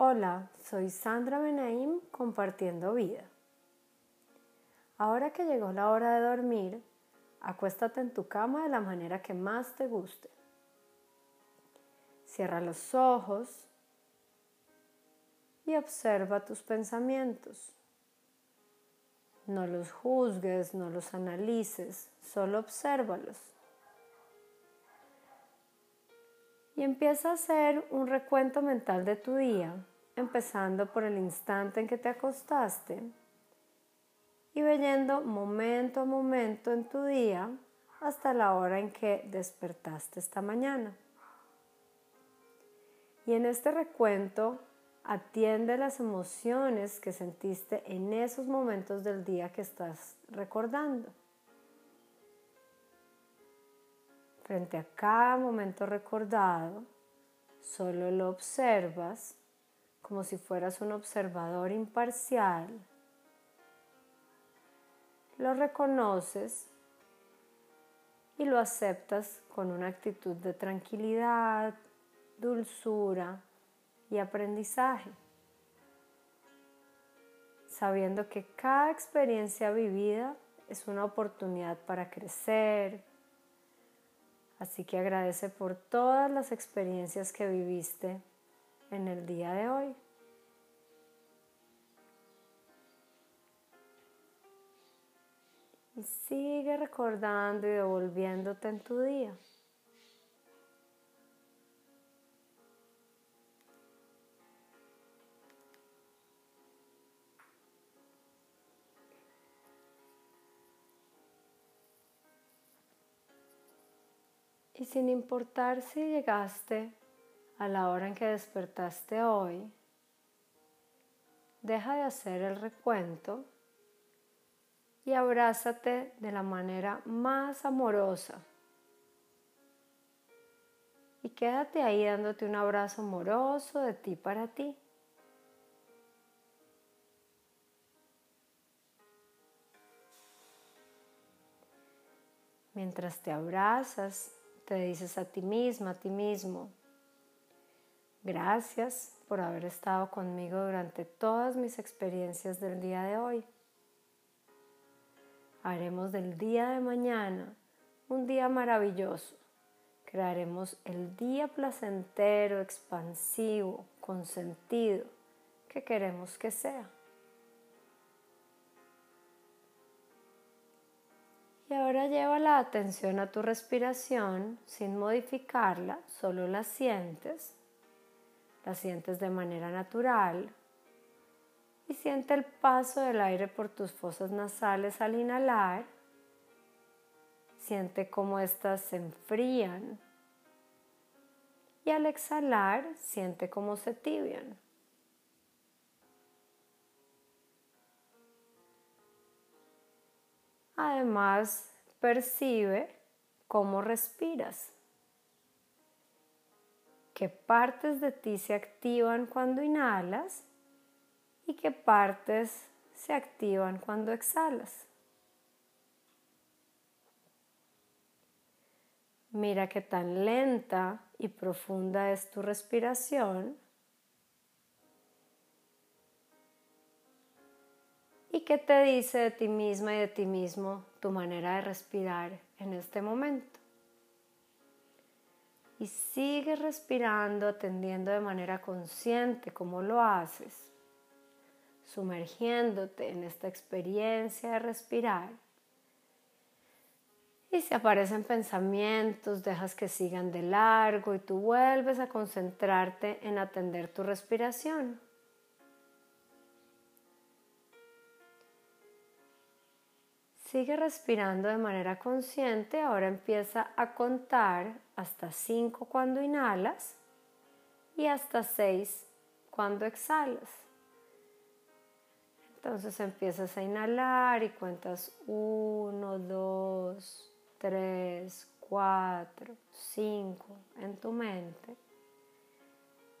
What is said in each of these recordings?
Hola, soy Sandra Benaim compartiendo vida. Ahora que llegó la hora de dormir, acuéstate en tu cama de la manera que más te guste. Cierra los ojos y observa tus pensamientos. No los juzgues, no los analices, solo obsérvalos. Y empieza a hacer un recuento mental de tu día, empezando por el instante en que te acostaste y veyendo momento a momento en tu día hasta la hora en que despertaste esta mañana. Y en este recuento atiende las emociones que sentiste en esos momentos del día que estás recordando. Frente a cada momento recordado, solo lo observas como si fueras un observador imparcial. Lo reconoces y lo aceptas con una actitud de tranquilidad, dulzura y aprendizaje, sabiendo que cada experiencia vivida es una oportunidad para crecer, Así que agradece por todas las experiencias que viviste en el día de hoy. Y sigue recordando y devolviéndote en tu día. Y sin importar si llegaste a la hora en que despertaste hoy, deja de hacer el recuento y abrázate de la manera más amorosa. Y quédate ahí dándote un abrazo amoroso de ti para ti. Mientras te abrazas, te dices a ti misma, a ti mismo, gracias por haber estado conmigo durante todas mis experiencias del día de hoy. Haremos del día de mañana un día maravilloso. Crearemos el día placentero, expansivo, con sentido que queremos que sea. Y ahora lleva la atención a tu respiración sin modificarla, solo la sientes. La sientes de manera natural. Y siente el paso del aire por tus fosas nasales al inhalar. Siente cómo éstas se enfrían. Y al exhalar, siente cómo se tibian. Además, percibe cómo respiras, qué partes de ti se activan cuando inhalas y qué partes se activan cuando exhalas. Mira qué tan lenta y profunda es tu respiración ¿Y qué te dice de ti misma y de ti mismo tu manera de respirar en este momento? Y sigue respirando, atendiendo de manera consciente cómo lo haces, sumergiéndote en esta experiencia de respirar. Y si aparecen pensamientos, dejas que sigan de largo y tú vuelves a concentrarte en atender tu respiración. Sigue respirando de manera consciente. Ahora empieza a contar hasta 5 cuando inhalas y hasta 6 cuando exhalas. Entonces empiezas a inhalar y cuentas 1, 2, 3, 4, 5 en tu mente.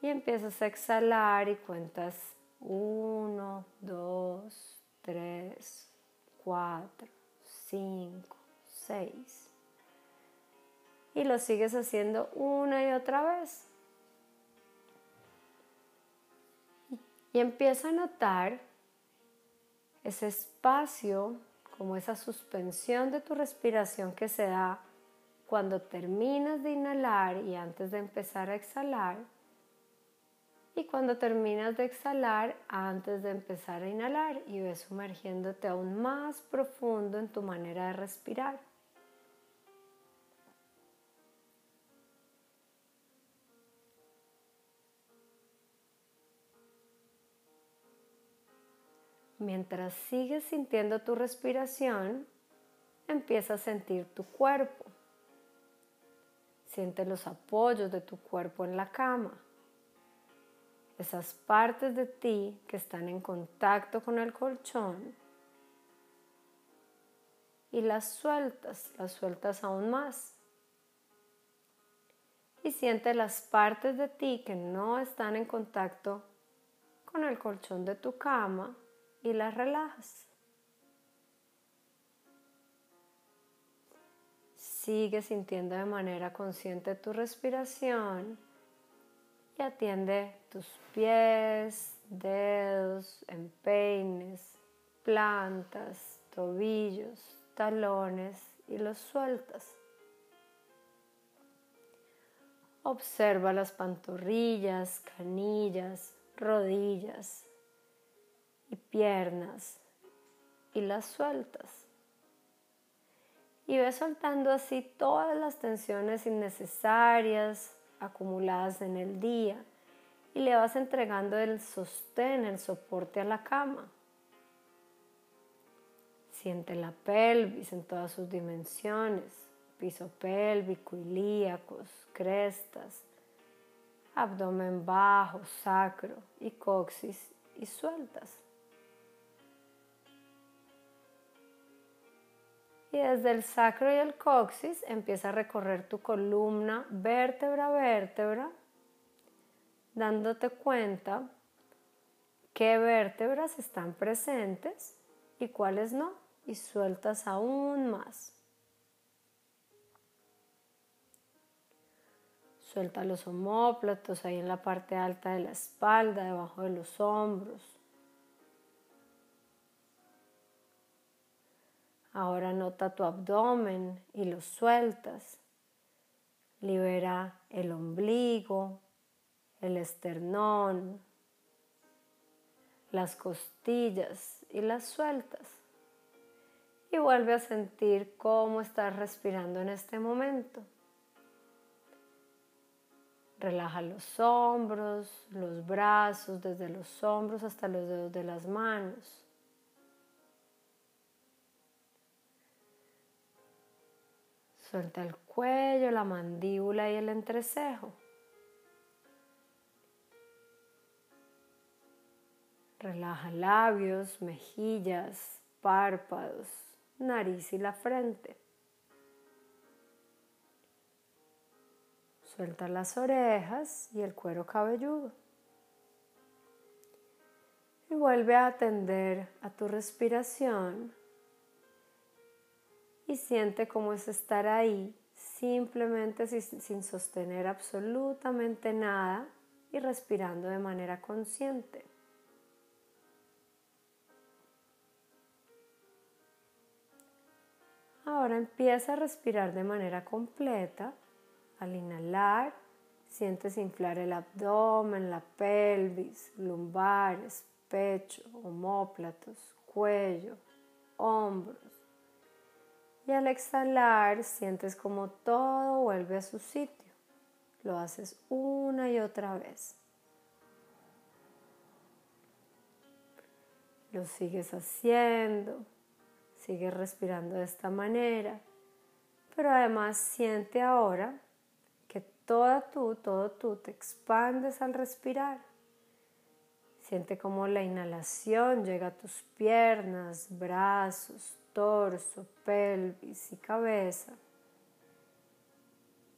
Y empiezas a exhalar y cuentas 1, 2, 3, 4, 5, 6. Y lo sigues haciendo una y otra vez. Y empieza a notar ese espacio, como esa suspensión de tu respiración que se da cuando terminas de inhalar y antes de empezar a exhalar. Y cuando terminas de exhalar antes de empezar a inhalar y ves sumergiéndote aún más profundo en tu manera de respirar. Mientras sigues sintiendo tu respiración, empieza a sentir tu cuerpo. Siente los apoyos de tu cuerpo en la cama. Esas partes de ti que están en contacto con el colchón. Y las sueltas, las sueltas aún más. Y siente las partes de ti que no están en contacto con el colchón de tu cama y las relajas. Sigue sintiendo de manera consciente tu respiración atiende tus pies, dedos, empeines, plantas, tobillos, talones y los sueltas. Observa las pantorrillas, canillas, rodillas, y piernas y las sueltas. Y ves soltando así todas las tensiones innecesarias acumuladas en el día y le vas entregando el sostén, el soporte a la cama. Siente la pelvis en todas sus dimensiones, piso pélvico, ilíacos, crestas, abdomen bajo, sacro y coxis y sueltas. Y desde el sacro y el coxis empieza a recorrer tu columna vértebra a vértebra, dándote cuenta qué vértebras están presentes y cuáles no, y sueltas aún más. Suelta los homóplatos ahí en la parte alta de la espalda, debajo de los hombros. Ahora nota tu abdomen y lo sueltas. Libera el ombligo, el esternón, las costillas y las sueltas. Y vuelve a sentir cómo estás respirando en este momento. Relaja los hombros, los brazos, desde los hombros hasta los dedos de las manos. Suelta el cuello, la mandíbula y el entrecejo. Relaja labios, mejillas, párpados, nariz y la frente. Suelta las orejas y el cuero cabelludo. Y vuelve a atender a tu respiración y siente cómo es estar ahí, simplemente sin, sostener absolutamente nada y respirando de manera consciente. Ahora empieza a respirar de manera completa. Al inhalar, sientes inflar el abdomen, la pelvis, lumbares, pecho, homóplatos, cuello, hombros. Y al exhalar sientes como todo vuelve a su sitio. Lo haces una y otra vez. Lo sigues haciendo, sigues respirando de esta manera, pero además siente ahora que toda tú, todo tú te expandes al respirar. Siente como la inhalación llega a tus piernas, brazos, torso, pelvis y cabeza.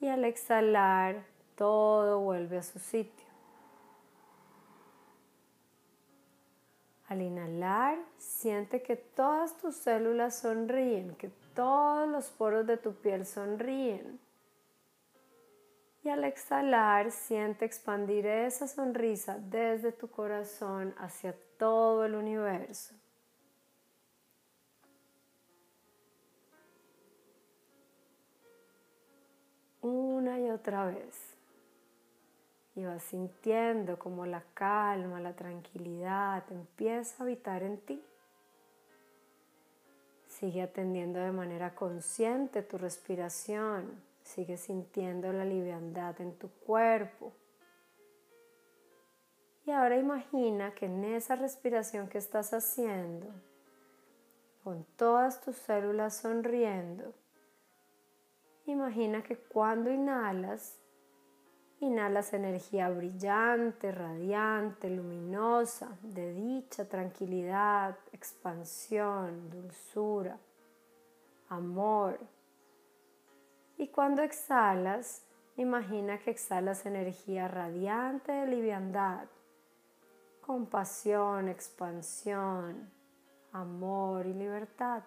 Y al exhalar, todo vuelve a su sitio. Al inhalar, siente que todas tus células sonríen, que todos los poros de tu piel sonríen. Y al exhalar, siente expandir esa sonrisa desde tu corazón hacia todo el universo. Una y otra vez. Y vas sintiendo como la calma, la tranquilidad empieza a habitar en ti. Sigue atendiendo de manera consciente tu respiración. Sigue sintiendo la liviandad en tu cuerpo. Y ahora imagina que en esa respiración que estás haciendo, con todas tus células sonriendo, imagina que cuando inhalas, inhalas energía brillante, radiante, luminosa, de dicha, tranquilidad, expansión, dulzura, amor. Y cuando exhalas, imagina que exhalas energía radiante de liviandad, compasión, expansión, amor y libertad.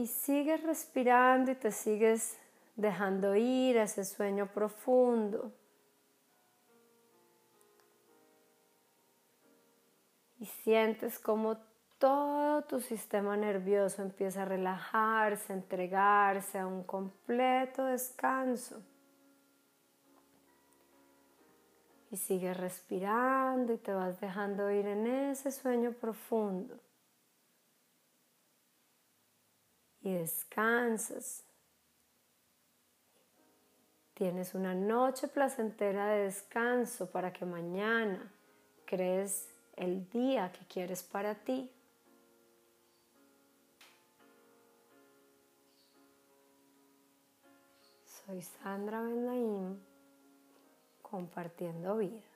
Y sigues respirando y te sigues dejando ir a ese sueño profundo. Y sientes como todo tu sistema nervioso empieza a relajarse, a entregarse a un completo descanso. Y sigues respirando y te vas dejando ir en ese sueño profundo. Y descansas. Tienes una noche placentera de descanso para que mañana crees el día que quieres para ti. Soy Sandra Bendaim compartiendo vida.